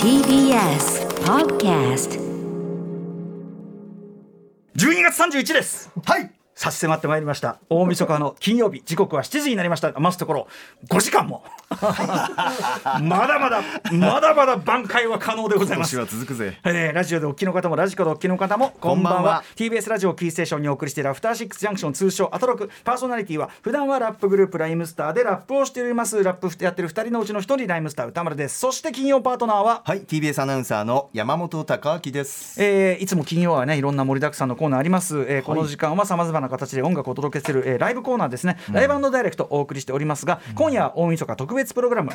TBS Podcast 12月31ですはい差し迫ってまいりました。大晦日の金曜日時刻は7時になりました。余すところ5時間も。まだまだまだまだ挽回は可能でございます。今続くぜ。えーラジオでお聞きの方もラジコでお聞きの方もこんばんは。こんばんは。TBS ラジオキーステーションにお送りしているアフターシックスジャンクション通称アトロク。パーソナリティは普段はラップグループライムスターでラップをしております。ラップやってる2人のうちの1人ライムスター歌丸です。そして金曜パートナーははい TBS アナウンサーの山本貴明です。えーいつも金曜はねいろんな盛りだくさんのコーナーあります、えーこの時間はさまざまな形で音楽をお届けする、えーライブコーナーですね、ライブダイレクトお送りしておりますが、今夜は大晦日特別プログラム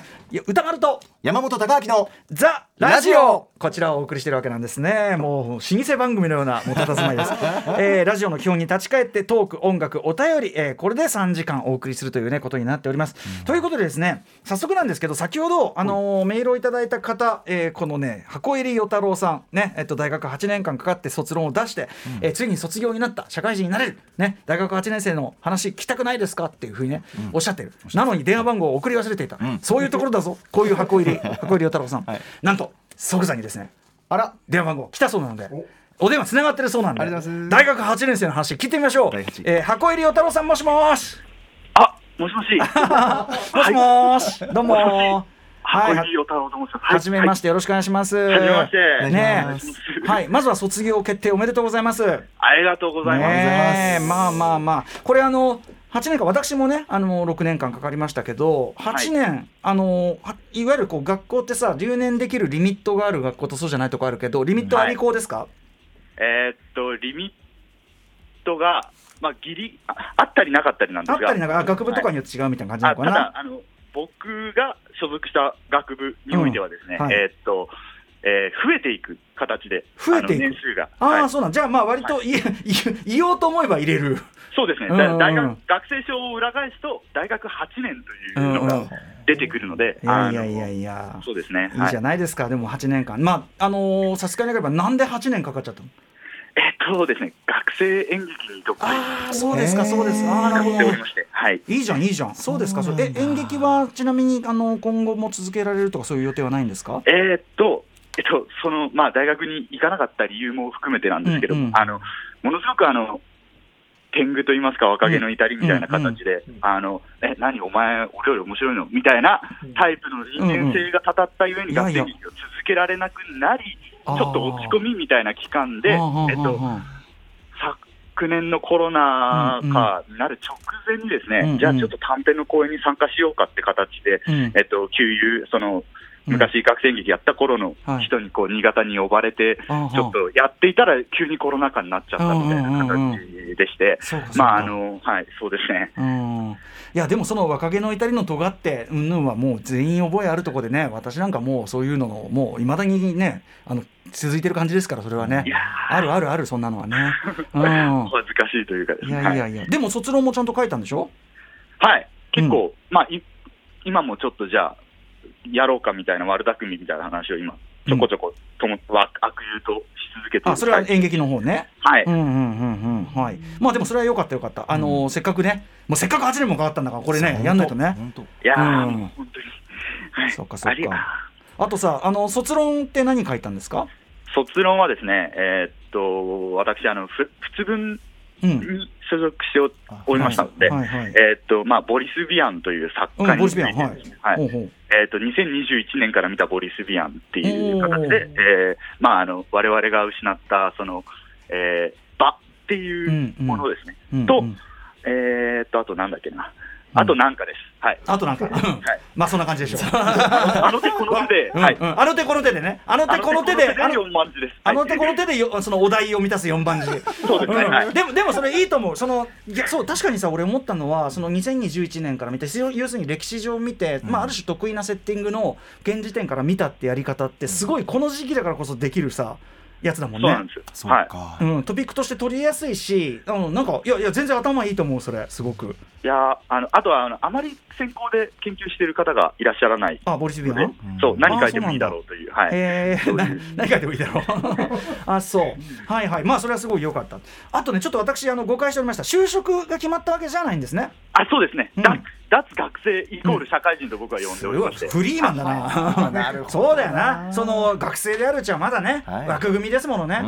歌丸と山本貴明のザ・ラジオ。オ。こちらをお送りしてるわけなんですね。もう老舗番組のようなもたたずまいです、えーラジオの基本に立ち返ってトーク音楽お便り、えーこれで3時間お送りするというねことになっております、ということでですね早速なんですけど先ほど、あのーメールをいただいた方、えーこのね箱入り与太郎さんね、えっと、大学8年間かかって卒論を出して、えーついに卒業になった社会人になれる、ね、大学8年生の話聞きたくないですかっていうふうにね、おっしゃってる。なのに電話番号を送り忘れていた、そういうところだぞ。こういう箱入り。箱入り与太郎さん、はい。なんと即座にですねあら。電話番号来たそうなのでお。電話つながってるそうなんで大学8年生の話聞いてみましょう。えー箱入り与太郎さんもしもーし。あ、もしもし。もしもーし、どうもーはい。はじめまししてよろしくお願いします。はじめまして。ねはい。まずは卒業決定おめでとうございます。ありがとうございます。まあまあまあ。これあの8年間私もねあの6年間かかりましたけど8年、あのはいわゆるこう学校ってさ留年できるリミットがある学校とそうじゃないとこあるけどリミットあり校ですか、えーっと、リミットが、まあ、ギリあ、あったりなかったりなんですが。あったりなんかあ学部とかによって違うみたいな感じなあのかな、ただあの、僕が所属した学部においてはですね、うん。はい。えーっと、えー増えていく形で、増えていく。年数が。ああ、はい。そうなん。じゃあまあ割と言,、い、言おうと思えば入れる。そうですね、うん。うん大学学生証を裏返すと、大学8年というのが出てくるので、いやいやいやいや。そうですね。い。いじゃないですか、でも8年間。まああのーさすがになければなんで8年かかっちゃったの？えっとですね、学生演劇にどっか。ああそうですかそうですか。ああなるほど。はい。いいじゃんいいじゃん。そうですかそれえ演劇はちなみにあの今後も続けられるとかそういう予定はないんですか？えーっと、えっと、その、まあ、大学に行かなかった理由も含めてなんですけど、うんうん。あの、ものすごくあの、天狗と言いますか、若気の至りみたいな形で、あの、え、何お前、俺より面白いの？みたいなタイプの人間性がたたったゆえに学生劇を続けられなくなり、ちょっと落ち込みみたいな期間で、えっと、はあ昨年のコロナ禍になる直前にですね、うんうん。じゃあちょっと短編の公演に参加しようかって形で、うん。えっと、給油、その、うん昔学生劇やった頃のはい。人にこう新潟に呼ばれて、ちょっとやっていたら急にコロナ禍になっちゃったみたいな形でしてまああの、はい、そうですね。うん。いやでもその若気の至りの尖ってうんぬんはもう全員覚えあるところでね私なんかもうそういうののもういまだにねあの続いてる感じですからそれはね。あるあるあるそんなのはね、うん、お恥ずかしいというかですいね。はいやいやいや、でも卒論もちゃんと書いたんでしょ？はい、結構、まあい、今もちょっとじゃあ、やろうかみたいな悪巧みみたいな話を今、ちょこちょことも、わ悪友とし続けてあそれははい演劇の方ね。はい、うんうんうんうん。はい。まあでもそれは良かった良かった。あのーせっかくね。もうせっかく8年もかかったんだからこれねやんないとね。本当。いやー、うん本当に。はい。そっかそっか。あとさあの卒論って何書いたんですか？卒論はですね、えーっと、私、あの、ふ仏文うんに所属しておりましたので、はいはい。えーっと、まあ、ボリス・ビアンという作家にえーっと、2021年から見たボリス・ビアンっていう形で、えーまあ、あの、我々が失った、その、えー、場っていうものですね。とうんうん。えーっと、あとなんだっけな。あとなんかです。はい。あとなんか、うんまあそんな感じでしょう。あの手この手で、あの手この手でね、あの手この手で、あの4万字です。あの手この手手でよそのお題を満たす4番字。そうですね。でもでもそれいいと思う。そのいやそう確かにさ俺思ったのはその2021年から見て要要するに歴史上見て、まあある種得意なセッティングの現時点から見たってやり方ってすごいこの時期だからこそできるさやつだもんね。そうなんですよ。はい。か、うん、トピックとして取りやすいし、あのなんかいやいや全然頭いいと思うそれ。すごく。いやあのあとはあのあまり専攻で研究している方がいらっしゃらないあボリスビアの？でン。そうん何書いてもいいだろうという、はい、えー、な何書いてもいいだろう。あそう。はいはい。まあそれはすごい良かった。あとねちょっと私あの誤解しておりました。就職が決まったわけじゃないんですね。あそうですね、うん。だ脱学生イコール社会人と僕は呼んでおりまして、フリーマンだな。なるほどそうだよな。その学生であるうちはまだね、はい。枠組みですものね。う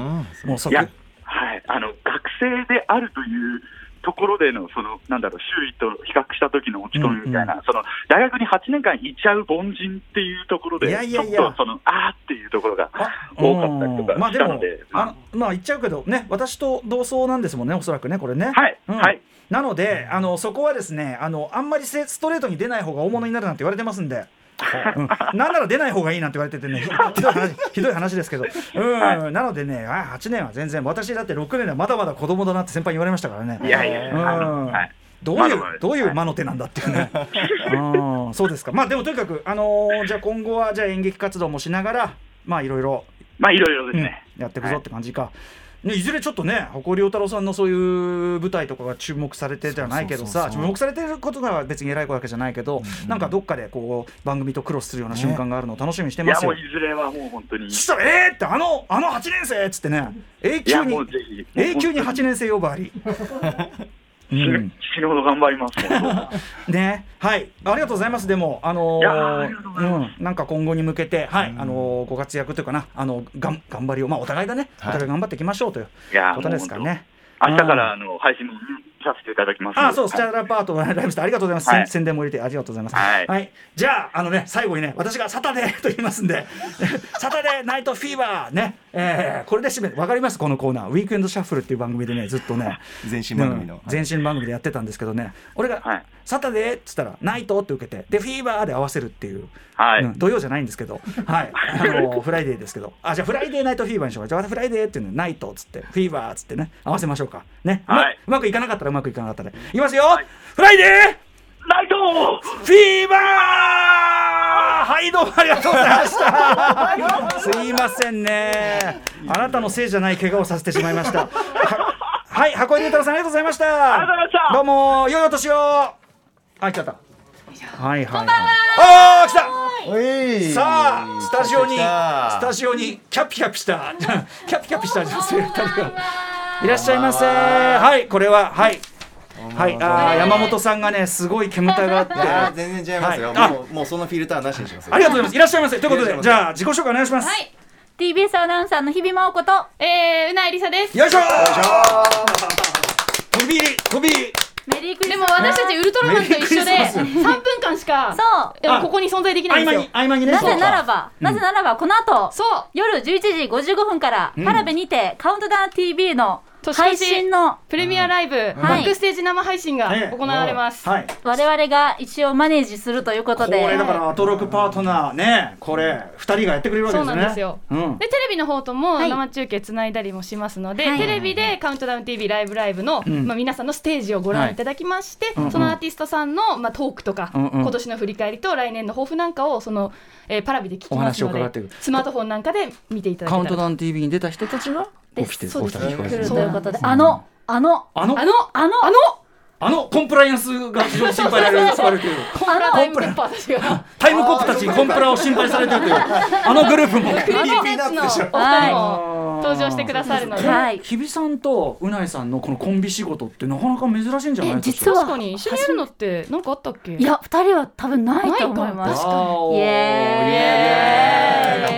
ん。もうそいや、はい、あの学生であるというところでの、そのなんだろう、周囲と比較した時の落ち込みみたいな、その大学に8年間いちゃう凡人っていうところで、いやいやいや。ちょっとそのあーっていうところが多かったりとかしたので、あのまあ言っちゃうけどね私と同窓なんですもんねおそらくねこれね。はい。うん。はいなのであのそこはですねあのあんまりせストレートに出ない方が大物になるなんて言われてますんで。うん、なんなら出ない方がいいなんて言われててねひ ひどい話ひどい話ですけど、うん。なのでねあ8年は全然私だって6年ではまだまだ子供だなって先輩に言われましたからね。いやいやいや、うん。あのはい、どういうまだまだです。どういう魔の手なんだっていうね。うん。そうですか。まあでもとにかくあのーじゃあ今後はじゃあ演劇活動もしながらまあいろいろまあいろいろですうん。ね。やっていくぞって感じか。ね、いずれちょっとね誇り太郎さんのそういう舞台とかが注目されてじゃないけどさ注目されてることが別に偉いわけじゃないけど、なんかどっかでこう番組とクロスするような瞬間があるのを楽しみにしてますよ。いやもういずれはもう本当に。そしたら「えー!」ってあのあの8年生っつってね永久に永久に8年生呼ばわり。う死ぬん死ぬほど頑張ります。ね、はい、ありがとうございます。でも、あのーうん、なんか今後に向けて、はい、あのーご活躍というかな、あの、がん、頑張りを、まあ、お互いだね、おはい。互い頑張っていきましょうといういやことですからね。明日からあの配信もさせていただきます。ので。あそう、スチャラパートライブスターありがとうございます。はい。宣宣伝も入れてありがとうございます。はい。じゃあ、あのね、最後にね、私がサタデー と言いますんで、サタデーナイトフィーバーね、えーこれで締め、わかります？このコーナー、ウィークエンドシャッフルっていう番組でね、ずっとね、前身番組の。うん。前身番組でやってたんですけどね、俺が、はいサタデー？っつったら、ナイトって受けて、で、フィーバーで合わせるっていう。はいうん土曜じゃないんですけど、はい、あの フライデーですけど、あじゃあフライデーナイトフィーバーにしようか、じゃあフライデーっていうのナイトっつって、フィーバーっつってね、合わせましょうか。ね、はいうまくいかなかったらうまくいかなかったら、いきますよ、フライデーナイトフィーバーはい、どうもありがとうございました。すいませんね。あなたのせいじゃない怪我をさせてしまいました。ははい、箱入太郎さんありがとうございました。ありがとうございましたどうも、良いお年を。あ、来ちゃった。はいはい、はい。ああ、来た。さあ、スタジオに、スタジオにキャピキャピした、キャピキャピした女性二人がいらっしゃいませ。はい、これは、はい。はい、あー山本さんがね、すごい煙たがあって。全然違いますよ、はもうもうそのフィルターなしにしますよありがとうございます。いらっしゃいませ。ということで、じゃあ自己紹介お願いします。はい。TBS アナウンサーの日比真央子と、えー、うないりさです。よいしょ飛び飛びメリークリでも私たちウルトラマンと一緒でメリークリスマ3分間しかそう。ここに存在できないんですよ。なぜならば、なぜならば、この後、そう。夜11時55分から、パラベにて、カウントダウン TV の配信の、プレミアライブ、バックステージ生配信がね。行われます、はい。我々が一応マネージするということこで、れだからアトロクパートナーね。これ二人がやってくれるわけですね。そうなんですよ。うん。でテレビの方ともはい。生中継つないだりもしますので、はい。テレビでカウントダウン TV ライブライブの、ん。まあ、皆さんのステージをご覧いただきまして、うん。うん。そのアーティストさんの、まあ、トークとか、うんうん。今年の振り返りと来年の抱負なんかをその、えーパラビで聞きますのお話を伺っていく。でスマートフォンなんかで見ていただけたら。カウントダウン TV に出た人たちがで起きてそうですお二人聞こえ来るるということで、あの、あの、あの？あのあの、あの？あの？コンプライアンスが非常に心配されるされているコンプラタイムコッパーたちがタイムコップたちにコンプラを心配されているというあの？グループもクリーピーナッツの？お二人も登場してくださるの？で、はい。日比さんとうないさんの？この？コンビ仕事ってなかなか珍しいんじゃないですかえ実は確かに一緒にやるの？って何かあったっけいや、二人は多分ないと思います。イエーイ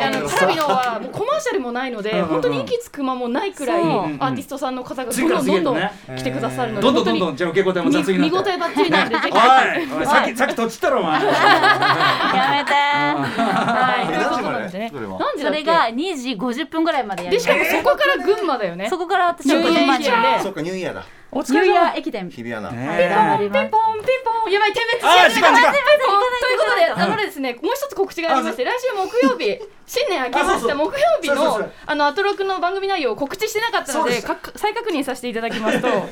あのテレビのはもうコマーシャルもないので、うんうんうん。本当に息つく間もないくらいアーティストさんの方が次からどんどんどんどん来てくださるので、どんどんどん本当にどんじゃあ受け答えも雑になって。見見応えばっちりなので、ぜひ。おい。おい。さっきさっきとちったろお前やめてはい、えというなんで？ね。それは何時だっけ？それが2時50分ぐらいまでやりでしかもそこから群馬だよね。そこから私は群馬で。そっかニューイヤーだ。お疲ニューイれ様ヤー駅伝。日比アナ、ねはい頑張りますピンポンピンポン。やばい点滅あー時間時間。ということで、あのですね、もう一つ告知がありまして、来週木曜日、新年明けました木曜日のあのアトロクの番組内容を告知してなかったので、再確認させていただきますと、6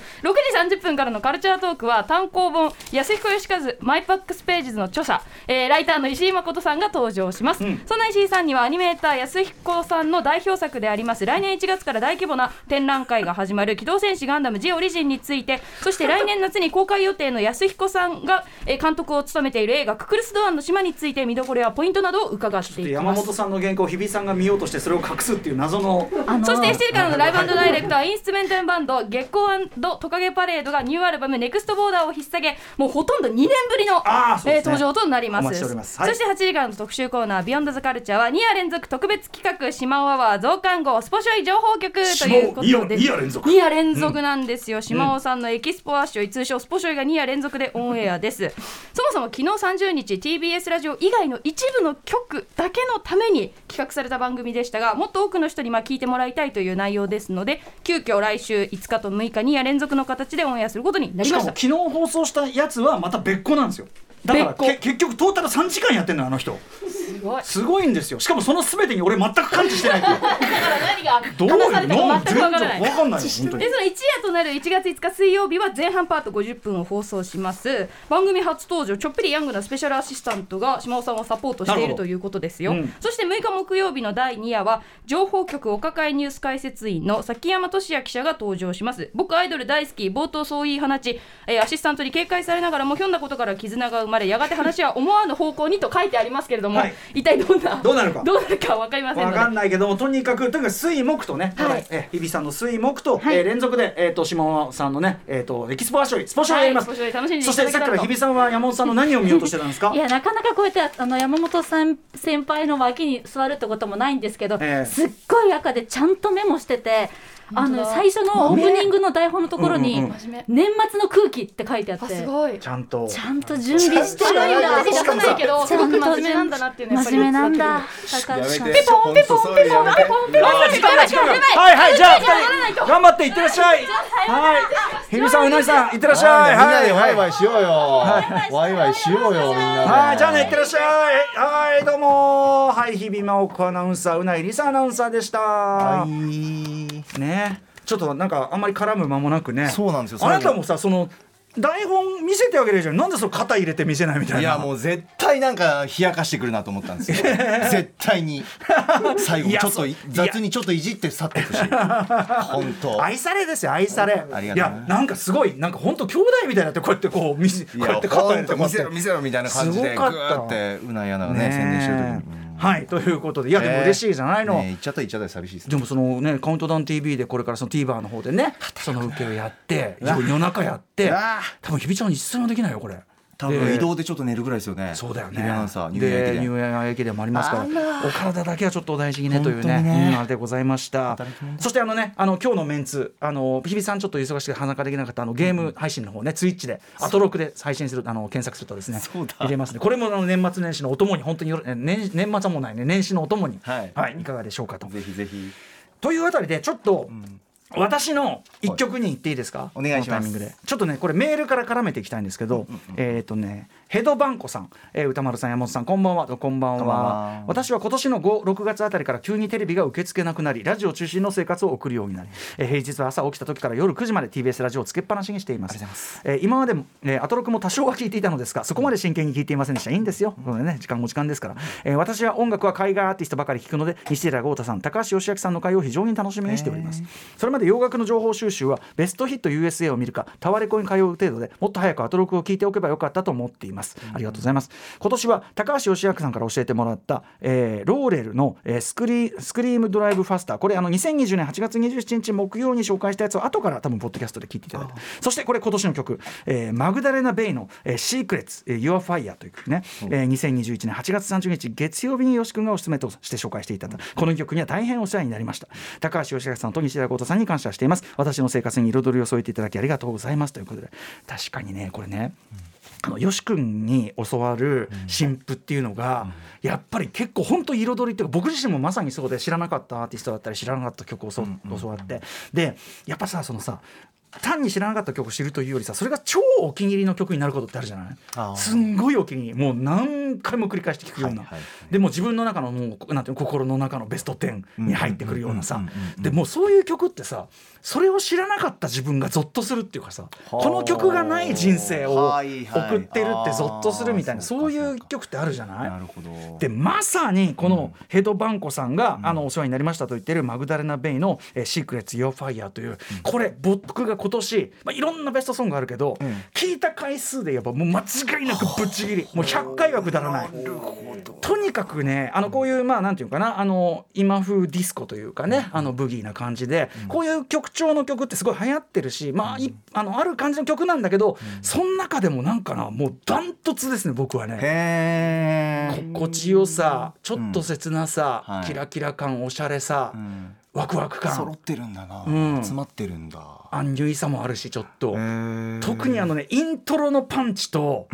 時30分からのカルチャートークは単行本安彦義和マイパックスページズの著者、えーライターの石井誠さんが登場します。うん。そんな石井さんにはアニメーター安彦さんの代表作であります来年1月から大規模な展覧会が始まる機動戦士ガンダム G オリジンについてそして来年夏に公開予定の安彦さんが、えー監督を務めている映画「ククルス・ドド湾の島について見どころやポイントなどを伺っていきます。山本さんの原稿を日比さんが見ようとしてそれを隠すっていう謎のそして7時からのライブダイレクトはインストゥメンタルバンド Gecko&Tokage Parade がニューアルバム「ネクストボーダーを引っ提げもうほとんど2年ぶりの、えー登場となりますお待ちしておりますはいそして8時からの特集コーナー「Beyond the Culture は2夜連続特別企画「しまおアワー増刊号スポショイ情報局」ということでしまお二夜二夜連続。2夜連続なんですよ、しまおさんのエキスポワッショイ通称スポショイが2夜連続でオンエアです。そもそも昨日30日 TBS ラジオ以外の一部の曲だけのために企画された番組でしたがもっと多くの人にまあ聞いてもらいたいという内容ですので急遽来週5日と6日2夜連続の形でオンエアすることになりました。かも昨日放送したやつはまた別個なんですよ。だから結局トータル3時間やってんのよあの人。すごい。すごいんですよ。しかもその全てに俺全く感知してないだから何がどう話されたかなん全くわかんないよ本当に。でその一夜となる1月5日水曜日は前半パート50分を放送します。番組初登場ちょっぴりヤングなスペシャルアシスタントが島尾さんをサポートしているということですよ、うん。そして6日木曜日の第2夜は情報局お抱えニュース解説員の崎山俊也記者が登場します。僕アイドル大好き冒頭そう言い放ち、えーアシスタントに警戒されながらもひょんなことから絆が生まれやがて話は思わぬ方向にと書いてありますけれども、はい。一体どんなどうなるか。どうなるか分かりませんので。わかんないけどもとにかくとにかく水木とね、はい。え日比さんの水木と、はい。えー連続でえっ、と島尾さんのねえっ、とエキスポアショイスポショイやります、はい。楽しんでいそしたてさっきから日比さんは山本さんの何を見ようとしてたんですか？いやなかなかこうやってあの山本さん先輩の脇に座るってこともないんですけど、ええ。すっごい赤でちゃんとメモしててあの最初のオープニングの台本のところに年末の空気って書いてあってあすごい。ちゃんと。ちゃんと準備してるんだ出さないけどすごく真面目なんだなっていうのやっぱり真面目なんだ伝高橋さん。やめて。ポンピポンピポン。ピポンピポンあー時間が。時間がはいはいじゃあ頑張っていってらっしゃい。はい。日比さんうなぎさんいってらっしゃい。みんなでワイイワイしようよ。ワイワイしようよみんなで。はいじゃあねいってらっしゃい。はいどうも。はい日比真央子アナウンサーうないりさアナウンサーでした。はい。ね。ちょっとなんかあんまり絡む間もなくね。そうなんですよ。あなたもさその台本見せてあげるじゃん。なんでその肩入れて見せないみたいな。いやもう絶対なんか冷やかしてくるなと思ったんですよ。絶対に。最後いやちょっと雑にちょっといじって去っていくし。本当。愛されですよ愛され。ありがとういやなんかすごい。なんか本当兄弟みたいになってこうやってこう見せこいうややって。肩入れて見せろ見せろみたいな感じですぐごかった。ーってうないアナがね宣伝してる時に。うんはいということでいやでも嬉しいじゃないの、ね言っちゃった言っちゃった寂しいですでもそのねカウントダウン TV でこれからその TVer の方でねその受けをやって夜中やって多分日比ちゃん一睡もできないよこれ多分で移動でちょっと寝るぐらいですよね。そうだよね。日比アナウンサーニューイヤー駅伝もありますからお体だけはちょっとお大事にねというね本当にね。うんあれでございました。そしてあのねあの今日のメンツあの日比さんちょっと忙しくて参加できなかったあのゲーム配信の方ねツイッチでアトロクで配信するあの検索するとですねそうだ。入れますね。これもあの年末年始のお供に本当によろえ年年末はもうないね。年始のお供に。はい。いかがでしょうかと。ぜひぜひ。というあたりでちょっと、私の一曲に言っていいですか、お願いします。ちょっとねこれメールから絡めていきたいんですけど、えっ、とねヘドバンコさん、えー歌丸さん山本さんこんばんは。こんばんは。こんばんは私は今年の56月あたりから急にテレビが受け付けなくなりラジオ中心の生活を送るようになり、えー平日は朝起きた時から夜9時まで TBS ラジオをつけっぱなしにしています。えー今までも、えーアトロクも多少は聞いていたのですがそこまで真剣に聞いていませんでした。い。いんですよ、これね、時間も時間ですから、えー私は音楽は海外アーティストばかり聞くので西寺豪太さん高橋義明さんの会を非常に楽しみにしております、それまで洋楽の情報収集はベストヒット USA を見るかタワレコに通う程度でもっと早くアトロクを聞いておけばよかったと思っています、ありがとうございます。今年は高橋義明さんから教えてもらった、えーローレルの、えースクリスクリームドライブファスター。これあの2020年8月27日木曜に紹介したやつを後から多分ポッドキャストで聞いていただいたそしてこれ今年の曲、えーマグダレナ・ベイの、えーシークレッツ、えー、Your Fire という曲ね、えー2021年8月30日月曜日に吉君がおすすめとして紹介していただいたこの曲には大変お世話になりました。高橋義明さんと西田豪太さんに感謝しています。私の生活に彩りを添えていただきありがとうございます。ということで。確かにねこれね、あのよし君に教わる新譜っていうのが、やっぱり結構本当彩りっていうか僕自身もまさにそうで知らなかったアーティストだったり知らなかった曲をそ教わって。でやっぱさそのさ単に知らなかった曲を知るというよりさそれが超お気に入りの曲になることってあるじゃない？すんごいお気に入り。もう何回も繰り返して聴くような、でも自分の中のもうなんていうの心の中のベスト10に入ってくるようなさ。うんうんうんうんうん。でもうそういう曲ってさそれを知らなかった自分がゾッとするっていうかさこの曲がない人生を送ってるってゾッとするみたいなそういう曲ってあるじゃない？でまさにこのヘドバンコさんが、あのお世話になりましたと言ってるマグダレナ・ベイの「えー Secrets Your Fire」という、これ僕が今年、まあ、いろんなベストソングあるけど、聞いた回数で言えばもう間違いなくぶっちぎりもう100回は下らない。とにかくねあのこういうまあなんていうかなあの今風ディスコというかねあのブギーな感じで、こういう曲調の曲ってすごい流行ってるしまあいあのある感じの曲なんだけど、その中でもなんかなもうダントツですね僕はね。心地よさちょっと切なさ、はい。キラキラ感おしゃれさ、ん。ワクワク感。揃ってるんだな、うん。詰まってるんだ。アンニュイさもあるしちょっと。特にあのねイントロのパンチと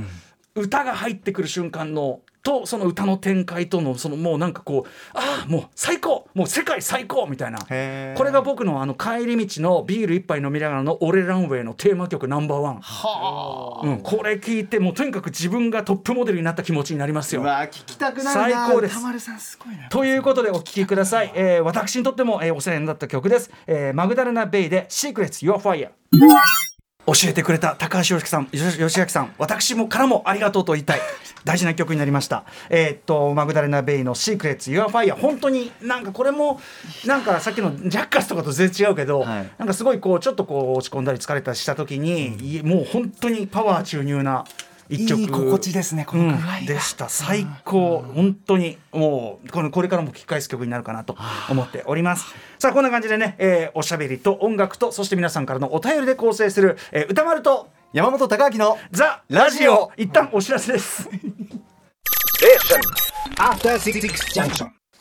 歌が入ってくる瞬間のとその歌の展開とのそのもうなんかこうああもう最高もう世界最高みたいな。これが僕のあの帰り道のビール一杯飲みながらの「俺ランウェイ」のテーマ曲ナンバーワン、うん、これ聞いてもうとにかく自分がトップモデルになった気持ちになりますよ。う。わ聞きたくなるな。最高です。歌丸さんすごいな。ということでお聴きください、えー私にとっても、えーお世話になった曲です、えーマグダレナ・ベイで「Secrets Your Fire」教えてくれた高橋良樹さん、よし吉明さん、私もからもありがとうと言いたい。大事な曲になりました。えーっと、マグダレナ・ベイの Secrets Your Fire。本当になんかこれも、なんかさっきのジャッカスとかと全然違うけど、はいなんかすごいこう、ちょっとこう落ち込んだり疲れたりした時に、いもう本当にパワー注入な一曲。いい心地ですねこのうん。でした。最高。本当にもうこのこれからも聴き返す曲になるかなと思っております。さあこんな感じでね、えーおしゃべりと音楽とそして皆さんからのお便りで構成する、えー歌丸と山本貴明のザ・ラジオ。一旦お知らせです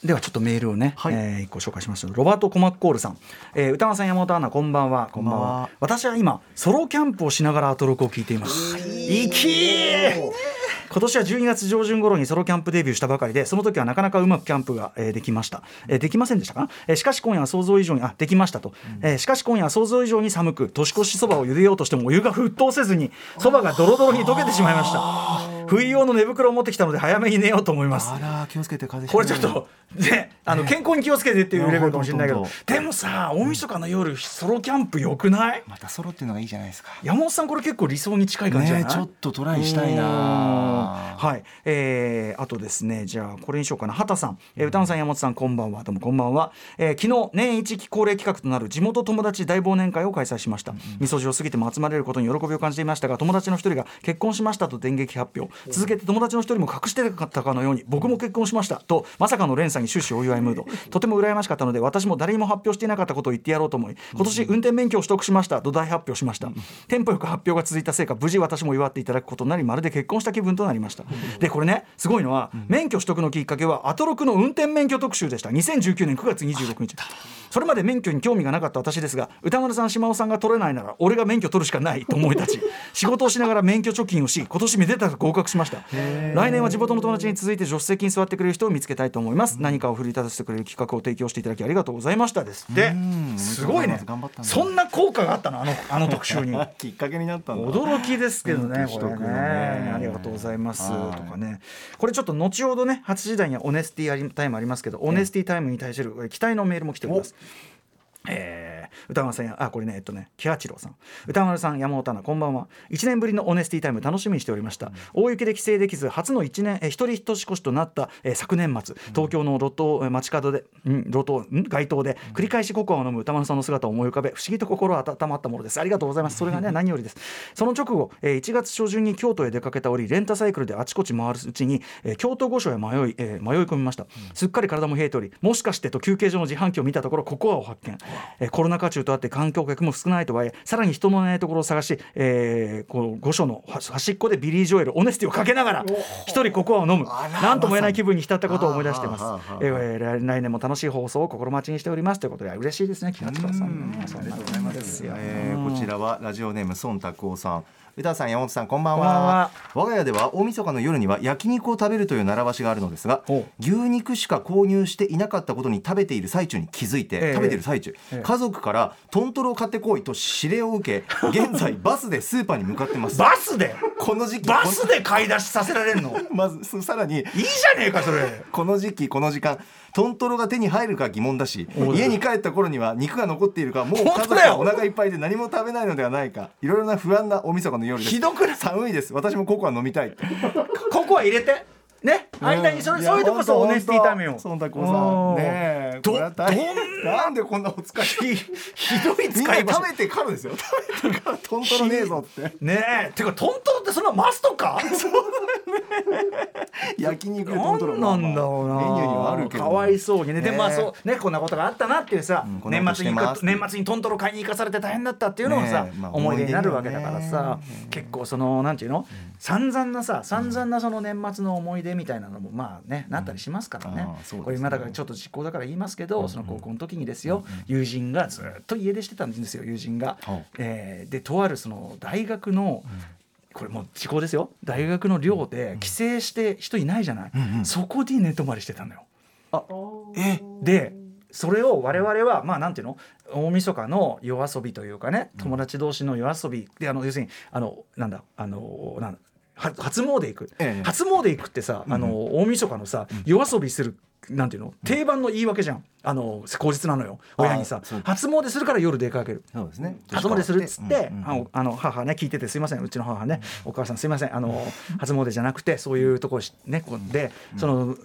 ではちょっとメールをね、はい。えー一個紹介します。ロバート・コマッコールさん、えー歌間さん山本アナこんばんは。こんばんは。私は今ソロキャンプをしながらアトロクを聞いています。いきー今年は12月上旬頃にソロキャンプデビューしたばかりでその時はなかなかうまくキャンプが、えーできました、えーできませんでしたか？な、えーしかし今夜は想像以上にあできましたと、えーしかし今夜は想像以上に寒く年越しそばを茹でようとしてもお湯が沸騰せずにそばがドロドロに溶けてしまいました。冬用の寝袋を持ってきたので早めに寝ようと思います。あら気をつけて風邪これちょっとねあの健康に気をつけてっていうレベルかもしれないけどでもさ大晦日の夜ソロキャンプよくない？またソロっていうのがいいじゃないですか。山本さんこれ結構理想に近い感じじゃない、ねちょっとトライしたいなはい、えー、あとですねじゃあこれにしようかな。畑さん、えー、歌野さん山本さんこんばんは。どうもこんばんは、えー、昨日年一期恒例企画となる地元友達大忘年会を開催しました、みそじを過ぎても集まれることに喜びを感じていましたが友達の一人が結婚しましたと電撃発表。続けて友達の一人も隠してかったかのように僕も結婚しました。とまさかの連鎖に終始お祝いムード。とても羨ましかったので私も誰にも発表していなかったことを言ってやろうと思い今年運転免許を取得しました。と大発表しました。テンポよく発表が続いたせいか無事私も祝っていただくことになりまるで結婚した気分となりました。でこれねすごいのは免許取得のきっかけはアトロクの運転免許特集でした。2019年9月26日。それまで免許に興味がなかった私ですが歌丸さん島尾さんが取れないなら俺が免許取るしかないと思い立ち 仕事をしながら免許貯金をし今年めでたく合格しました。来年は地元の友達に続いて助手席に座ってくれる人を見つけたいと思います。何かを奮い立たせてくれる企画を提供していただきありがとうございましたです。っすごいね。そんな効果があったの？あのあの特集に。きっかけになった驚きですけどねね。ありがとうございますはいとかね。これちょっと後ほどね、8時台にはオネスティタイムありますけど、オネスティタイムに対するえ期待のメールも来ております。えー歌丸さんやあこれねえっとね木八郎さん。歌丸さん山本アナこんばんは。1年ぶりのオネスティタイム楽しみにしておりました、大雪で帰省できず初の1年えー一人年越しとなった、えー昨年末。東京の路頭えー街角で、うん、路頭ん？街頭で繰り返しココアを飲む歌丸さんの姿を思い浮かべ不思議と心温まったものです。ありがとうございます。それがね 何よりです。その直後、えー1月初旬に京都へ出かけた折レンタサイクルであちこち回るうちに、えー京都御所へ迷い、えー迷い込みました、すっかり体も冷えておりもしかしてと休憩所の自販機を見たところココアを発見、えーコロナ禍中とあって観光客も少ないとはいえさらに人のいないところを探し、えーこう御所の端端っこでビリー・ジョエル Honesty をかけながら一人ココアを飲む。なんとも言えない気分に浸ったことを思い出しています。えー来来年も楽しい放送を心待ちにしております。ということで嬉しいですね木八郎さんね。そんなことですよ。えーこちらはラジオネーム孫拓夫さん歌さん山本さんこんばんは。我が家では大晦日の夜には焼肉を食べるという習わしがあるのですが牛肉しか購入していなかったことに食べている最中に気づいて、ええ。食べている最中、ええ。家族からトントロを買ってこいと指令を受け現在バスでスーパーに向かってます。バスで？この時期バスで買い出しさせられるの？いいまずそさらに。じゃねえかそれ。この時期この時間トントロが手に入るか疑問だし家に帰った頃には肉が残っているかもう家族本当だよ。がお腹いっぱいで何も食べないのではないかいろいろな不安な大晦日の夜です。ひどくない？寒いです。私もココア飲みたい ココア入れてね間にそれ、うん。そういうとこそオネスティタイムよ本当本当うん孫太さん。ねえどなんでこんなお使いひひどい使い食べてからですよ。食べてからトントロねえぞって。ねえ。てかトントロってそんなマストか？焼肉でトントロ。なんだろうな。メニューにはあるけど。かわいそうにね。でもまあねそうねこんなことがあったなっていうさ、年末に年末にトントロ買いに行かされて大変だったっていうのもさ、思い出になるわけだからさ、結構そのなんていうの、散々なさ散々なその年末の思い出みたいなのもまあねなったりしますからね,、これ今だからちょっと実行だから言いますけど、その高校の時にですよ、友人がずっと家出してたんですよ友人が。えーでとあるその大学の、これもう時効ですよ。大学の寮で帰省して人いないじゃない、んうん。そこで寝泊まりしてたのよ。え？でそれを我々はまあなんていうの？大晦日の夜遊びというかね友達同士の夜遊び。であの要するにあのなんだ？あのなん初詣行く、ええ。初詣行くってさ、あの大晦日のさ、夜遊びするなんていうの？定番の言い訳じゃん。あの口実なのよ。親にさ初詣するから夜出かける。そうですね。初詣するっつって、うんうんあの母ね聞いててすいません。うちの母ね、お母さんすいません。あの初詣じゃなくてそういうとこしねこうでその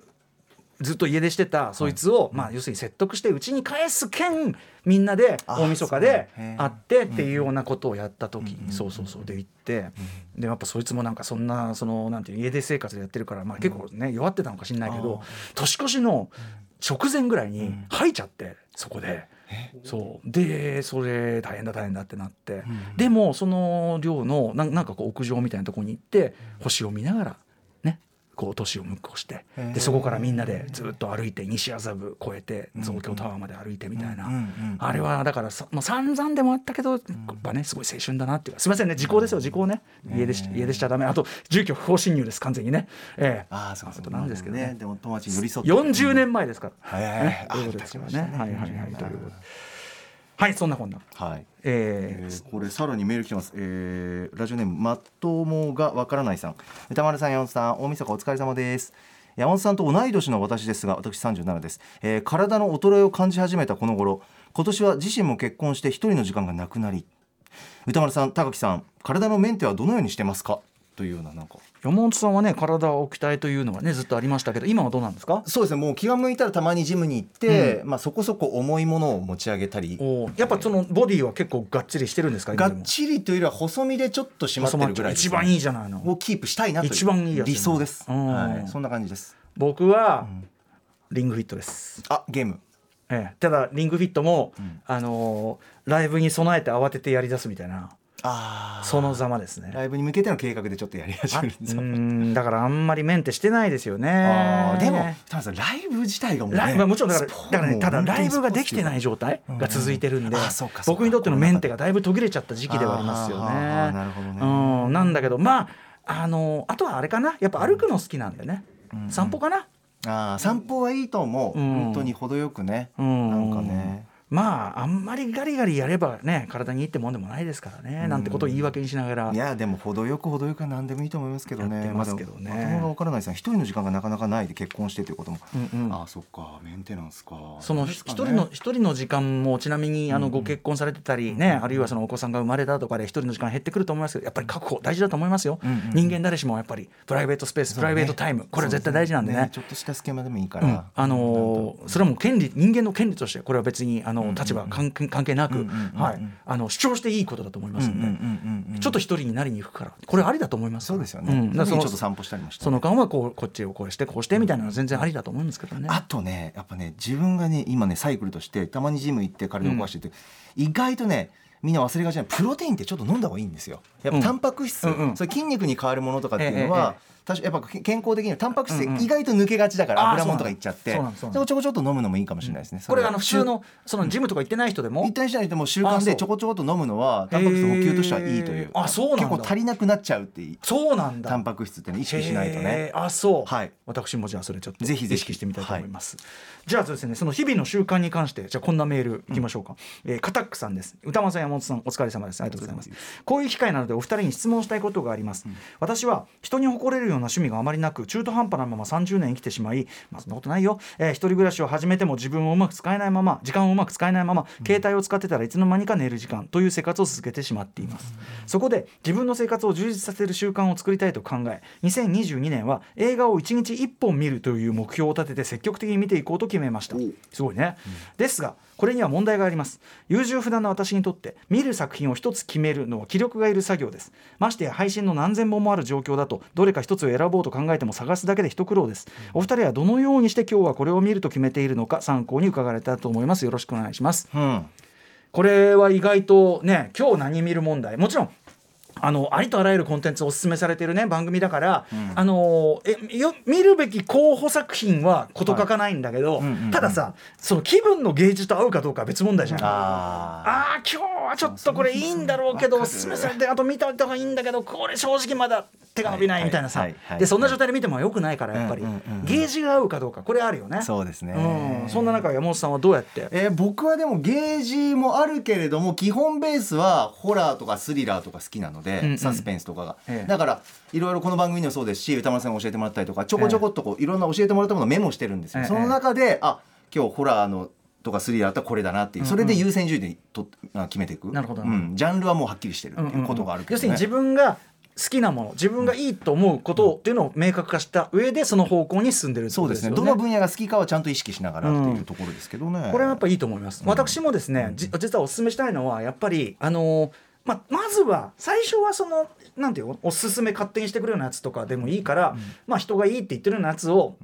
ずっと家出してたそいつを、まあ要するに説得してうちに返す兼みんなであ大晦日で会ってっていうようなことをやった時に、そうそうそう。で行って、でやっぱそいつもなんかそんなそのなんていう家出生活でやってるから、まあ、結構ね弱ってたのかしんないけど、年越しの直前ぐらいに吐いちゃってそこで。そう。でそれ大変だ大変だってなって、でもその寮のなんなんかこう屋上みたいなところに行って星を見ながらねこう年を向こうして。でそこからみんなでずっと歩いて西麻布越えて東京タワーまで歩いてみたいな、うんうんあれはだからさもう散々でもあったけど、やっぱねすごい青春だなっていうかすみませんね時効ですよ時効ね。家出し家出しちゃダメ。あと住居不法侵入です完全にね。ええ。ああそうかそう。なんですけどね。でも友達に寄り添って。40年前ですから、はい。はいはいはいはいはい。ということではいそんなこんな。はい。ええーこれさらにメール来てます、えーラジオネームまっともがわからないさん。歌丸さん山本さん大晦日お疲れ様です。山本さんと同い年の私ですが私37です、えー体の衰えを感じ始めたこの頃今年は自身も結婚して一人の時間がなくなり歌丸さん高木さん体のメンテはどのようにしてますか？というようななんか山本さんはね体を鍛えというのがねずっとありましたけど今はどうなんですか？そうですね。もう気が向いたらたまにジムに行って、まあそこそこ重いものを持ち上げたり。やっぱそのボディは結構がっちりしてるんですか？がっちりというよりは細身でちょっと締まってるぐらいね一番いいじゃないの？をキープしたいなという。一番いい理想です、うん。はい、そんな感じです。僕はリングフィットです、あゲーム。ええ、ただリングフィットも、あのーライブに備えて慌ててやりだすみたいなあそのざまですね。ライブに向けての計画でちょっとやり始めるんですだからあんまりメンテしてないですよね。でもライブ自体がもうねライブはもちろんだからねただライブができてないス状態が続いてるんで、僕にとってのメンテがだいぶ途切れちゃった時期ではありますよね。なるほどね。うん、なんだけどまああのあとはあれかな。やっぱ歩くの好きなんでね、散歩かな。あー散歩はいいと思う、うん。本当に程よくね、うん。なんかねまああんまりガリガリやればね体にいいってもんでもないですからね、なんてことを言い訳にしながら。いやでも程よく程よくは何でもいいと思いますけどね。やってますけどね。まあでもまともが分からないさん一人の時間がなかなかないで結婚してということも、うんうん。ああそっかメンテナンスか。その一ね人の一人の時間もちなみにあのご結婚されてたりね、あるいはそのお子さんが生まれたとかで一人の時間減ってくると思いますけどやっぱり確保大事だと思いますよ、うんうん人間誰しもやっぱりプライベートスペース、プライベートタイム。これは絶対大事なんでね。ちょっとした隙間でもいいかうん。ら、あのーそれはもう権利人間の権利としてこれは別にあの立場関係関係なく、うんうんうんうん。はい、あの主張していいことだと思いますんで、うんうんうんうんちょっと一人になりに行くからこれありだと思います。そうですよね、ん、だからそのちょっと散歩したりもして。その間はこうこっちをこうしてこうしてみたいなのは全然ありだと思うんですけどね。あとねやっぱね自分がね今ねサイクルとしてたまにジム行って体を壊してて、意外とねみんな忘れがちなプロテインってちょっと飲んだ方がいいんですよ。やっぱタンパク質、うんうんそれ筋肉に変わるものとかっていうのは、えやっぱ健康的にはタンパク質意外と抜けがちだから油もんとかいっちゃって。そうなんそうなん。それをちょこちょっと飲むのもいいかもしれないですね、これあの普通のそのジムとか行ってない人でも？一旦しないともう習慣でちょこちょこっと飲むのはタンパク質補給としてはいいという。あそうなんだ。結構足りなくなっちゃうっていうそうなんだ。タンパク質ってね意識しないとね。あそう、はい。私もじゃあそれちょっとぜひぜひ。意識してみたいと思います、じゃあそうですねその日々の習慣に関してじゃあこんなメールいきましょうか、えーカタックさんです。歌間さん山本さんお疲れ様です。ありがとうございます。こういう機会なのでお二人に質問したいことがあります、私は人に誇れるような趣味があまりなく中途半端なまま30年生きてしまい、まあ、そんなことないよ、えー一人暮らしを始めても自分をうまく使えないまま時間をうまく使えないまま携帯を使ってたらいつの間にか寝る時間という生活を続けてしまっています、そこで自分の生活を充実させる習慣を作りたいと考え2022年は映画を1日1本見るという目標を立てて積極的に見ていこうと決めました。すごいね、ですがこれには問題があります。優柔不断な私にとって見る作品を一つ決めるのは気力がいる作業です。ましてや配信の何千本もある状況だとどれか一つを選ぼうと考えても探すだけで一苦労です。お二人はどのようにして今日はこれを見ると決めているのか参考に伺われたらと思います。よろしくお願いします。うん。これは意外とね今日何見る問題？もちろんあのありとあらゆるコンテンツをおすすめされているね番組だから、あのえよ見るべき候補作品は事欠かないんだけど、うんうんうんたださその気分のゲージと合うかどうかは別問題じゃん。ああー今日はちょっとこれいいんだろうけどおすすめされてあと見た方がいいんだけどこれ正直まだ手が伸びないみたいなさ、でそんな状態で見てもよくないからやっぱり、うんうんうんうん。ゲージが合うかどうかこれあるよね。あそうですね。うん、そんな中山本さんはどうやって？えー僕はでもゲージもあるけれども基本ベースはホラーとかスリラーとか好きなので、うんうん。サスペンスとかが、ええ。だからいろいろこの番組にもそうですし歌丸さんが教えてもらったりとかちょこちょこっとこういろんな教えてもらったものをメモしてるんですよ、ええ。その中であ今日ホラーのとかスリラーだったらこれだなっていうそれで優先順位でとあ決めていく。なるほど。うん、ジャンルはもうはっきりしてるっていうことがあるけど、ね。要するに自分が好きなもの自分がいいと思うことっていうのを明確化した上でその方向に進んでるそうですね。どの分野が好きかはちゃんと意識しながらっていうところですけどね、これはやっぱいいと思います。私もですね、じ実はお勧めしたいのはやっぱりあのーまあ、まずは最初はそのなんていうのおすすめ勝手にしてくるようなやつとかでもいいから、まあ、人がいいって言ってるようなやつを、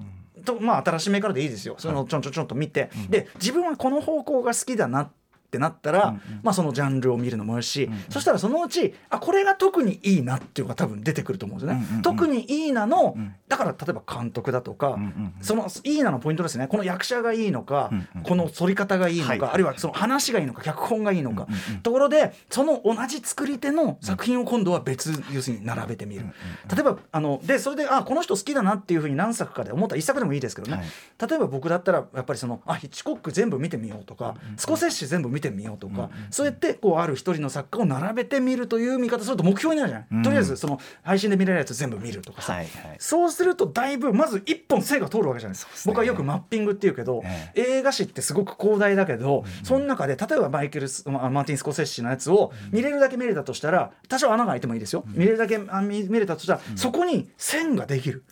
とまあ、新しめからでいいですよ。そのちょんちょんちょんと見て、で自分はこの方向が好きだなってなったら、まあ、そのジャンルを見るのもよし、そしたらそのうちあこれが特にいいなっていうのが多分出てくると思うんですよね。うんうんうん。特にいいなの、んだから例えば監督だとか、んうんそのいいなのポイントですね。この役者がいいのか、うんうんこの反り方がいいのか、はいあるいはその話がいいのか脚本がいいのか、うんうんうんところでその同じ作り手の作品を今度は別、要するに並べてみる、例えばあのでそれであこの人好きだなっていうふうに何作かで思ったら一作でもいいですけどね、はい。例えば僕だったらやっぱりそのあヒッチコック全部見てみようとか、スコセッシ全部見てみようとか、そうやってこうある一人の作家を並べてみるという見方すると目標になるじゃない、うん。とりあえずその配信で見られるやつ全部見るとかさ、そうするとだいぶまず一本線が通るわけじゃない。ですか、僕はよくマッピングっていうけど、え映画史ってすごく広大だけど、その中で例えばマイケルマーティン・スコセッシのやつを見れるだけ見れたとしたら多少穴が開いてもいいですよ、見れるだけあ見見れたとしたら、そこに線ができる、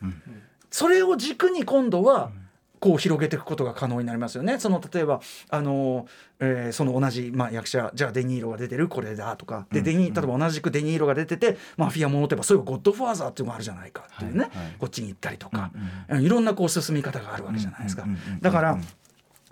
それを軸に今度は、こう広げていくことが可能になりますよね。その例えばあの、えーその同じ、まあ、役者じゃあデニーロが出てるこれだとか。でデニ例えば同じくデニーロが出ててマフィアものといえばそういうゴッドファーザーっていうのがあるじゃないかっていうね、はい。はい。こっちに行ったりとか、うんいろんなこう進み方があるわけじゃないですか。うんうんうんうん。だから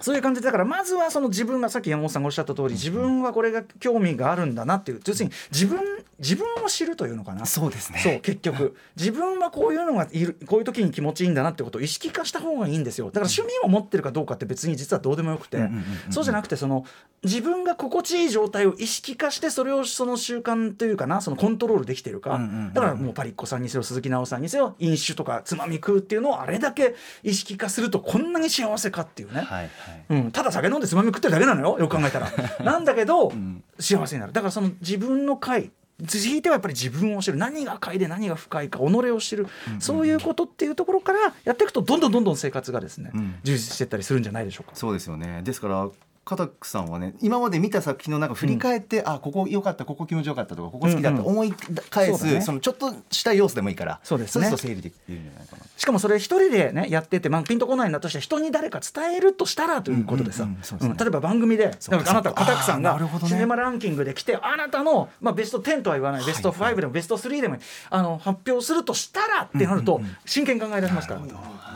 そういう感じでだからまずはその自分がさっき山本さんがおっしゃった通り自分はこれが興味があるんだなっていう要するに自分自分を知るというのかな？そうですね。そう結局。自分はこういうのがいるこういう時に気持ちいいんだなってことを意識化した方がいいんですよ。だから趣味を持ってるかどうかって別に実はどうでもよくて。うんうんうんうんそうじゃなくてその自分が心地いい状態を意識化してそれをその習慣というかなそのコントロールできてるか、うんうんうんだからもうパリッコさんにせよ鈴木奈緒さんにせよ飲酒とかつまみ食うっていうのをあれだけ意識化するとこんなに幸せかっていうね、はいはいうん、ただ酒飲んでつまみ食ってるだけなのよ。よく考えたら。なんだけど、ん。幸せになる。だからその自分の回ひいてはやっぱり自分を知る。何が快で何が不快か己を知る、そういうことっていうところからやっていくとどんどんどんどん生活がですね、うん。充実していったりするんじゃないでしょうか。そうですよね。ですから片久さんはね今まで見た作品の中振り返って、あここ良かったここ気持ちよかったとかここ好きだっ思い返すそ,、ね。のちょっとした要素でもいいからそうですね。そうすると整理できるんじゃないかな。しかもそれ一人でねやってて、まあ、ピンとこないんだとして人に誰か伝えるとしたらということでさ、うんうんうんそうですね。うん例えば番組であなた片久さんがシネマランキングで来てあなたの、まあ、ベスト10とは言わないベスト5でもベスト3でもいいあの発表するとしたらってなると真剣に考え出しますから。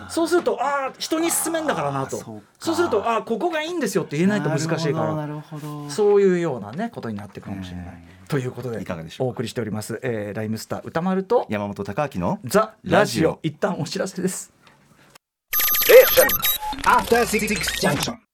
そうするとああ人に勧めんだからなと。そうするとああここがいいんですよって言えないと難しいからなるほど。そういうようなねことになっていくかもしれない。ということでいかがでしょうか？お送りしております、えー、ライムスター歌丸と山本貴明のザ・ラジオ。一旦お知らせです。After Six Junction.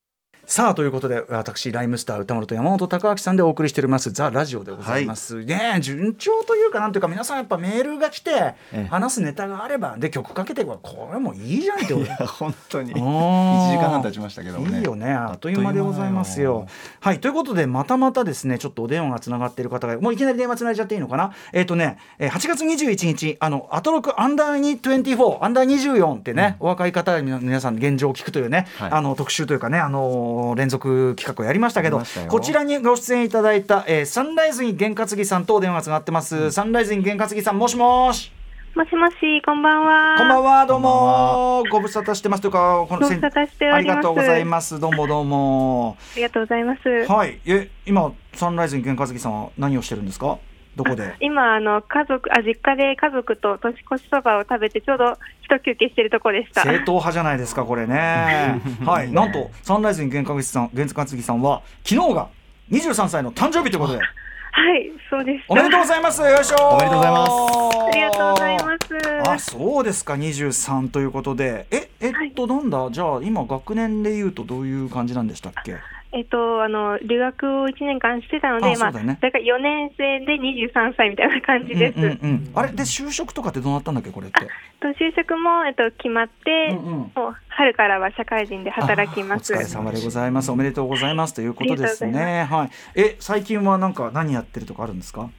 さあということで私ライムスター歌丸と山本隆明さんでお送りしております「ザ・ラジオ」でございます、ね順調というかなんというか皆さんやっぱメールが来てええ。話すネタがあればで曲かけてこれもういいじゃんって。いや本当に。1 1時間半経ちましたけどもね。いいよね。あっという間でございますよ。はい。ということでまたまたですねちょっとお電話がつながっている方がもういきなり電話つないじゃっていいのかな？えっ、とねえー8月21日あのアトロクアンダーに24アンダー24ってね、お若い方に皆さん現状を聞くというね、はい。あの特集というかねあのー連続企画をやりましたけどこちらにご出演いただいた、えーサンライズに験担ぎさんとお電話がつながってます、サンライズに験担ぎさんもしもし？もしもし、こんばんは。こんばんはどうも。ご無沙汰してますというかこご無沙汰しております。ありがとうございます。どうもどうも。ありがとうございます。はい。え今サンライズに験担ぎさんは何をしてるんですか？どこで？今、あの、家族、あ、実家で家族と年越しそばを食べて、ちょうど一休憩してるとこでした。正統派じゃないですかこれね。はい。なんとサンライズに験担ぎさん験担ぎさんは昨日が23歳の誕生日ということで。はい、そうです。おめでとうございます。よいしょおめでとうございます。ありがとうございます。あそうですか23ということで。ええっと、なんだ？じゃあ今学年で言うとどういう感じなんでしたっけ？えっと、あの、留学を1年間してたので、まあ、だよねだから4年生で23歳みたいな感じです。うんうんうん、あれ？で就職とかってどうなったんだっけこれって？と就職も、えっと、決まって、うんうん。もう春からは社会人で働きます。あお疲れ様でございます。おめでとうございます。ということですね。はい。え最近はなんか何やってるとかあるんですか？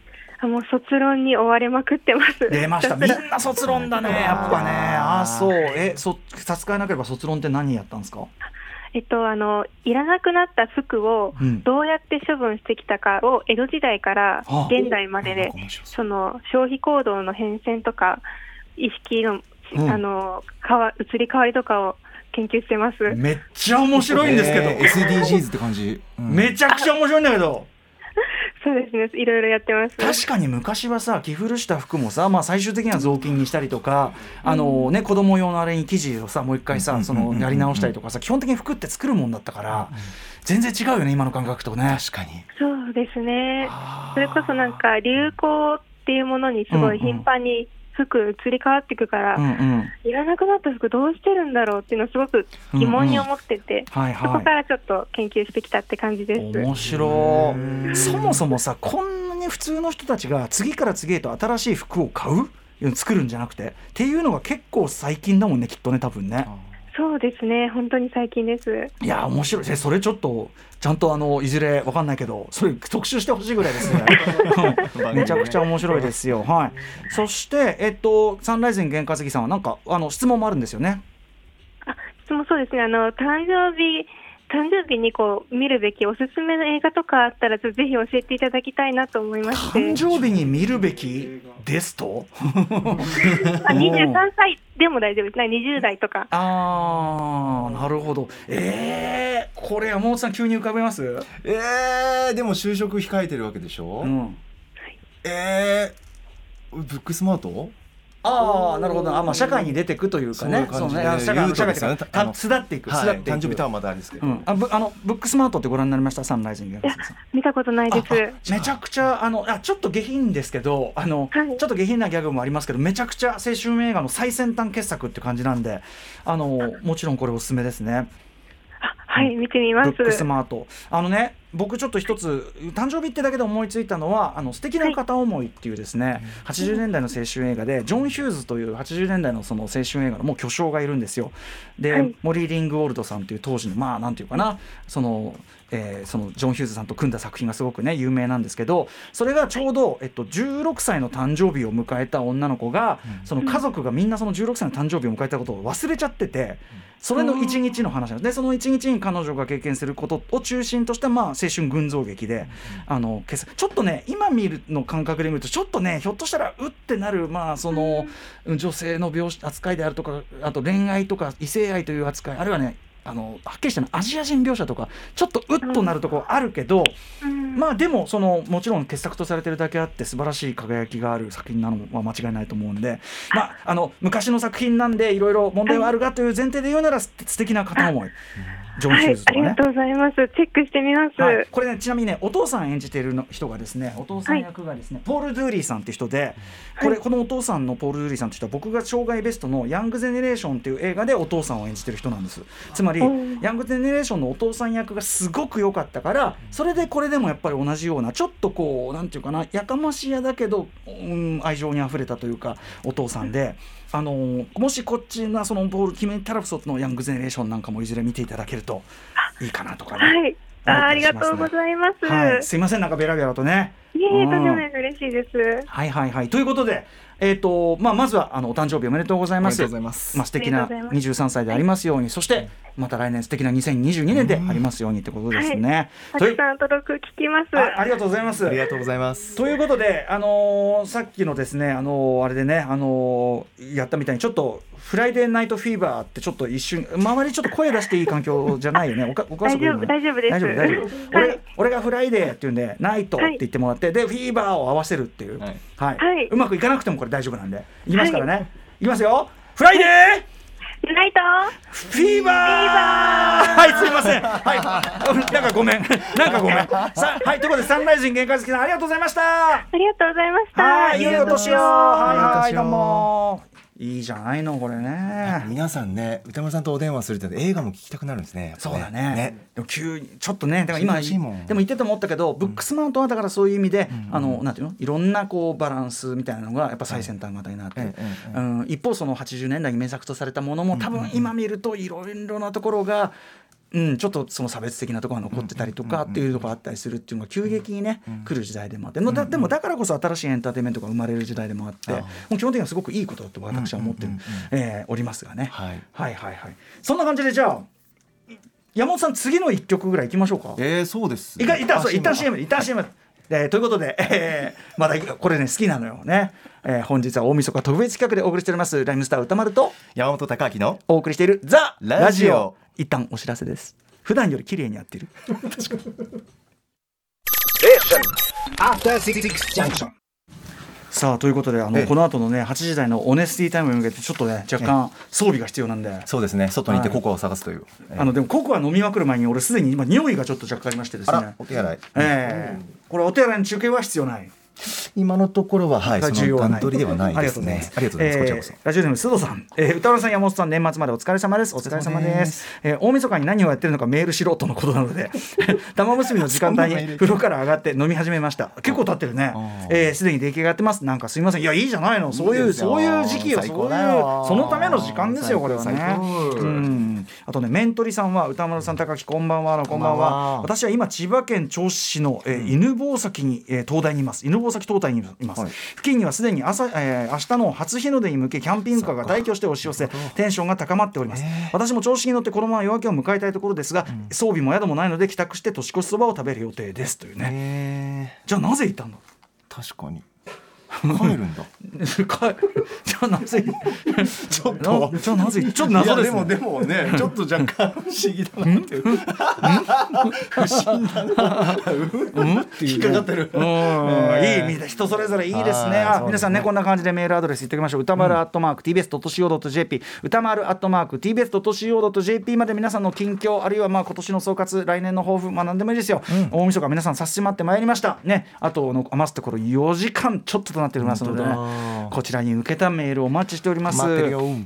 あもう卒論に追われまくってます。出ました。みんな卒論だねやっぱね。ああそう。えそ差し支えなければ卒論って何やったんですか？えっと、あの、いらなくなった服をうん。どうやって処分してきたかを江戸時代からはあ。現代までで、面白その消費行動の変遷とか、意識の、うん。あの、変わ移り変わりとかを研究してます。めっちゃ面白いんですけど、えー SDGs って感じ、うん。めちゃくちゃ面白いんだけど そうですね、いろいろやってます。確かに昔はさ着古した服もさ、まあ、最終的には雑巾にしたりとか、あのね、子供用のあれに生地をさもう一回さそのやり直したりとかさ基本的に服って作るもんだったから、全然違うよね今の感覚とね。確かに。そうですね。それこそなんか流行っていうものにすごい頻繁に服移り変わっていくから、うんうん。いらなくなった服どうしてるんだろうっていうのをすごく疑問に思ってて、はいそこはいからちょっと研究してきたって感じです。面白い。そもそもさこんなに普通の人たちが次から次へと新しい服を買う？作るんじゃなくて。っていうのが結構最近だもんねきっとね多分ね。そうですね、本当に最近です。いや面白い。えそれちょっとちゃんとあのいずれわかんないけどそれ特集してほしいぐらいですね。うんめちゃくちゃ面白いですよ。はい。そしてえっとサンライズに験担ぎさんはなんかあの質問もあるんですよね。あ、質問そうですね、あの、誕生日、誕生日にこう見るべきおすすめの映画とかあったら、ぜひ教えていただきたいなと思いまして。誕生日に見るべき？ですと？あ、23歳でも大丈夫です。ね、20代とか。あーなるほど。えー、これ山本さん急に浮かべます？えー、でも就職控えてるわけでしょ、うん。えー、ブックスマート？ああなるほど。あ、まあ、社会に出てくというかね。そう社会社会と巣立っていく。巣立はいっていく。誕生日まだあれですけど、うん、あぶあのブックスマートってご覧になりました？サンライズにいや、見たことないです。めちゃくちゃあのあちょっと下品ですけどあの、はい。ちょっと下品なギャグもありますけどめちゃくちゃ青春映画の最先端傑作って感じなんであのもちろんこれおすすめですね。あはい、見てみます。ブックスマート。あのね僕ちょっと一つ誕生日ってだけで思いついたのは「あの素敵な片思い」っていうですね、80年代の青春映画でジョン・ヒューズという80年代のその青春映画のもう巨匠がいるんですよ。で、はい。モリー・リングウォルドさんという当時のまあなんていうかなその,、えーそのジョン・ヒューズさんと組んだ作品がすごくね有名なんですけどそれがちょうど、えっと、16歳の誕生日を迎えた女の子が、その家族がみんなその16歳の誕生日を迎えたことを忘れちゃってて。それの一日の話なんです。でその一日に彼女が経験することを中心とした、まあ、青春群像劇で、あのちょっとね今見るの感覚で見るとちょっとねひょっとしたらうってなる、まあ、その女性の描写扱いであるとかあと恋愛とか異性愛という扱いあるいはねあのはっきりしたのアジア人描写とかちょっとうっとなるところあるけど、うん。まあでもそのもちろん傑作とされてるだけあって素晴らしい輝きがある作品なのは間違いないと思うんで、まあ、あの昔の作品なんでいろいろ問題はあるがという前提で言うならす素敵な片思いジョン・ヒューズ、はいあとかねりがとうございます。チェックしてみます。はい、これねちなみにねお父さん演じているの人がですねお父さん役がですね、ポール・ドゥーリーさんって人でこれ、このお父さんのポール・ドゥーリーさんって人は僕が生涯ベストの「ヤング・ゼネレーション」っていう映画でお父さんを演じてる人なんですつまりうんヤング・ゼネレーションのお父さん役がすごく良かったからそれでこれでもやっぱり同じようなちょっとこうなんていうかなやかましやだけど、うん、愛情にあふれたというかお父さんで。あのーもしこっちのそのポール・キメ・タラプソのヤング・ゼネレーションなんかもいずれ見ていただけるといいかなとかね。はい。あありがとうございます。はい、すいません、なんかベラベラとね。いえいえ、うんとんでも。嬉しいです。はいはいはい。ということで、えっ、と、まあ、まずは、あの、お誕生日おめでとうございます。おめでとうございますまあ、素敵あなりがとうございます23歳でありますように、そして、また来年素敵な2022年でありますようにってことですね。というたくさん届く聞きます。あありがとうございますあり。がとうございますということで、あのーさっきのですね、あのーあれでね、あのーやったみたいに、ちょっと、フライデーナイトフィーバーって、ちょっと一瞬、周りちょっと声出していい環境じゃないよね。おかお母さん大丈夫大丈夫です大丈夫、大丈夫。は俺い俺がフライデーって言うんで、ナイトって言ってもらって、で、フィーバーを合わせるっていう。ははいい。はいうまくいかなくてもこれ大丈夫なんで。いきますからね。いきますよ。フライデーナイトフィーバーはい、すいません。はい。なんかごめん。なんかごめん。さはい、ということで、サンライズン限界好きさん、ありがとうございました。ありがとうございました。はい、いいお年を。はい、どうも。いいじゃないの、これね。皆さんね歌丸さんとお電話するって映画も聞きたくなるんですねやっぱそうだね。でも急にちょっとねだから今でも言ってて思ったけど、ブックスマートはだからそういう意味で、あのなんていうの？いろんなこうバランスみたいなのがやっぱ最先端型になって。る、ええええうん、一方その80年代に名作とされたものも多分今見るといろいろなところが。うん、ちょっとその差別的なところが残ってたりとかっていうところがあったりするっていうのが急激にね、来る時代でもあって、でもだからこそ新しいエンターテインメントが生まれる時代でもあってもう基本的にはすごくいいことだと私は思っておりますがね、はい。はいはいはい。そんな感じでじゃあ山本さん次の一曲ぐらい行きましょうか。えー、そうです。いか一旦そうあ一旦 CM 一旦 CM えーということで、えーまだこれね好きなのよね、えー本日は大晦日特別企画でお送りしておりますライムスター歌丸と山本隆明のお送りしているザ・ラジオ一旦お知らせです。普段より綺麗にやってる。After Six Junction. さあということであの、ええ。この後のね8時台のオネスティタイムに向けてちょっとね若干装備が必要なんで、そうですね。外に行ってココアを探すという、えーあのでもココア飲みまくる前に俺すでに今匂いがちょっと若干ありましてですあねらお手洗い、ええ。これお手洗いに中継は必要ない今のところははい重要はな取りではないですね。ありがとうございます、ラジオネーム須藤さん、えー、歌丸さん山本さん年末までお疲れ様です。お疲れ様です。えー大晦日に何をやってるのかメールしろとのことなので 玉結びの時間帯に風呂から上がって飲み始めました。結構経ってるね。えーすで、に出来上がってます。なんかすみません。いやいいじゃないの。そういうそういう時期よ最そういうそのための時間ですよこれはね。うん。あとねメントリさんは歌丸さん高木こんばんはのこんばんは。私は今千葉県銚子市の、えー犬吠埼に、えー東大にいます。犬吠埼東大にいます、はい。付近にはすでに朝、えー明日の初日の出に向けキャンピングカーが大挙して押し寄せテンションが高まっております、私も調子に乗ってこのまま夜明けを迎えたいところですが、装備も宿もないので帰宅して年越しそばを食べる予定です。というね、えじゃあなぜ行ったんだー、確かに帰るんだ。かじゃあなぜちょっなじゃあなぜちょっと謎です、ね、でもねちょっと若干不思議だなっていう。うん？っていう引っかかってる。うん、いい意味で人それぞれいいですね。あ、ね皆さんねこんな感じでメールアドレス言っておきましょう。歌丸アットマーク tbs ドット co ドット jp 歌丸アットマーク tbs ドット co ドット jp まで皆さんの近況あるいはまあ今年の総括来年の抱負まあ何でもいいですよ。大晦日皆さん差し迫ってまいりました。ね。あとの余すところ4時間ちょっととなっておりますので、ね本、こちらに向けたメールをお待ちしております。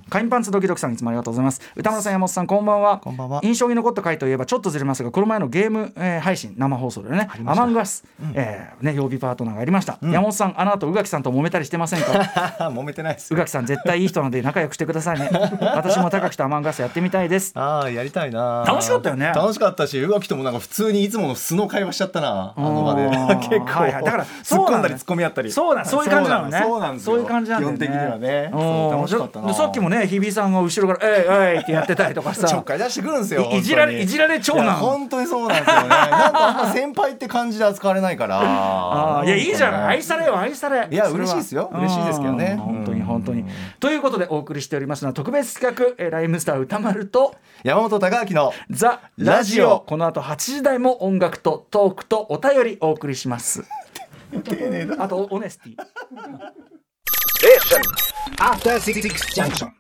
カインパンツドキドキさんいつもありがとうございます。歌丸さん山本さんこんばんは。こんばんは。印象に残った回といえばちょっとずれますがこの前のゲーム、えー配信生放送でねアマングアス、えーね、曜日パートナーがありました、山本さんあの後宇垣さんと揉めたりしてませんか？揉めてないです宇垣さん絶対いい人なので仲良くしてくださいね。私も高木とアマングアスやってみたいです。ああやりたいな。楽しかったよね。楽しかったし宇垣ともなんか普通にいつもの素の会話しちゃったな。あの場で。結構、はいはい。だから突っそうなの込んだり突っ込み合ったり。そうだそういう感じなのね。そうなんですよ。そういう感じなんだよね。基本的にはね。楽しかったな。でさっきもね日比さんが後ろから「えいえい」ってやってたりとかちょさっかい出してくるんですよいいじられいじられ長男。本当にそうなんですよね。なんかあんま先輩って感じで扱われないから。あー。いやいいじゃない愛されよ愛され。いや嬉しいですよ。嬉しいですけどね。うん。本当にうん本当に。ということでお送りしておりますのは特別企画えーライムスター歌丸と山本隆明のザ・ララジオ。ジオ。この後8時台も音楽とトークとお便りお送りします丁寧だあとオネスティ After Six Junction.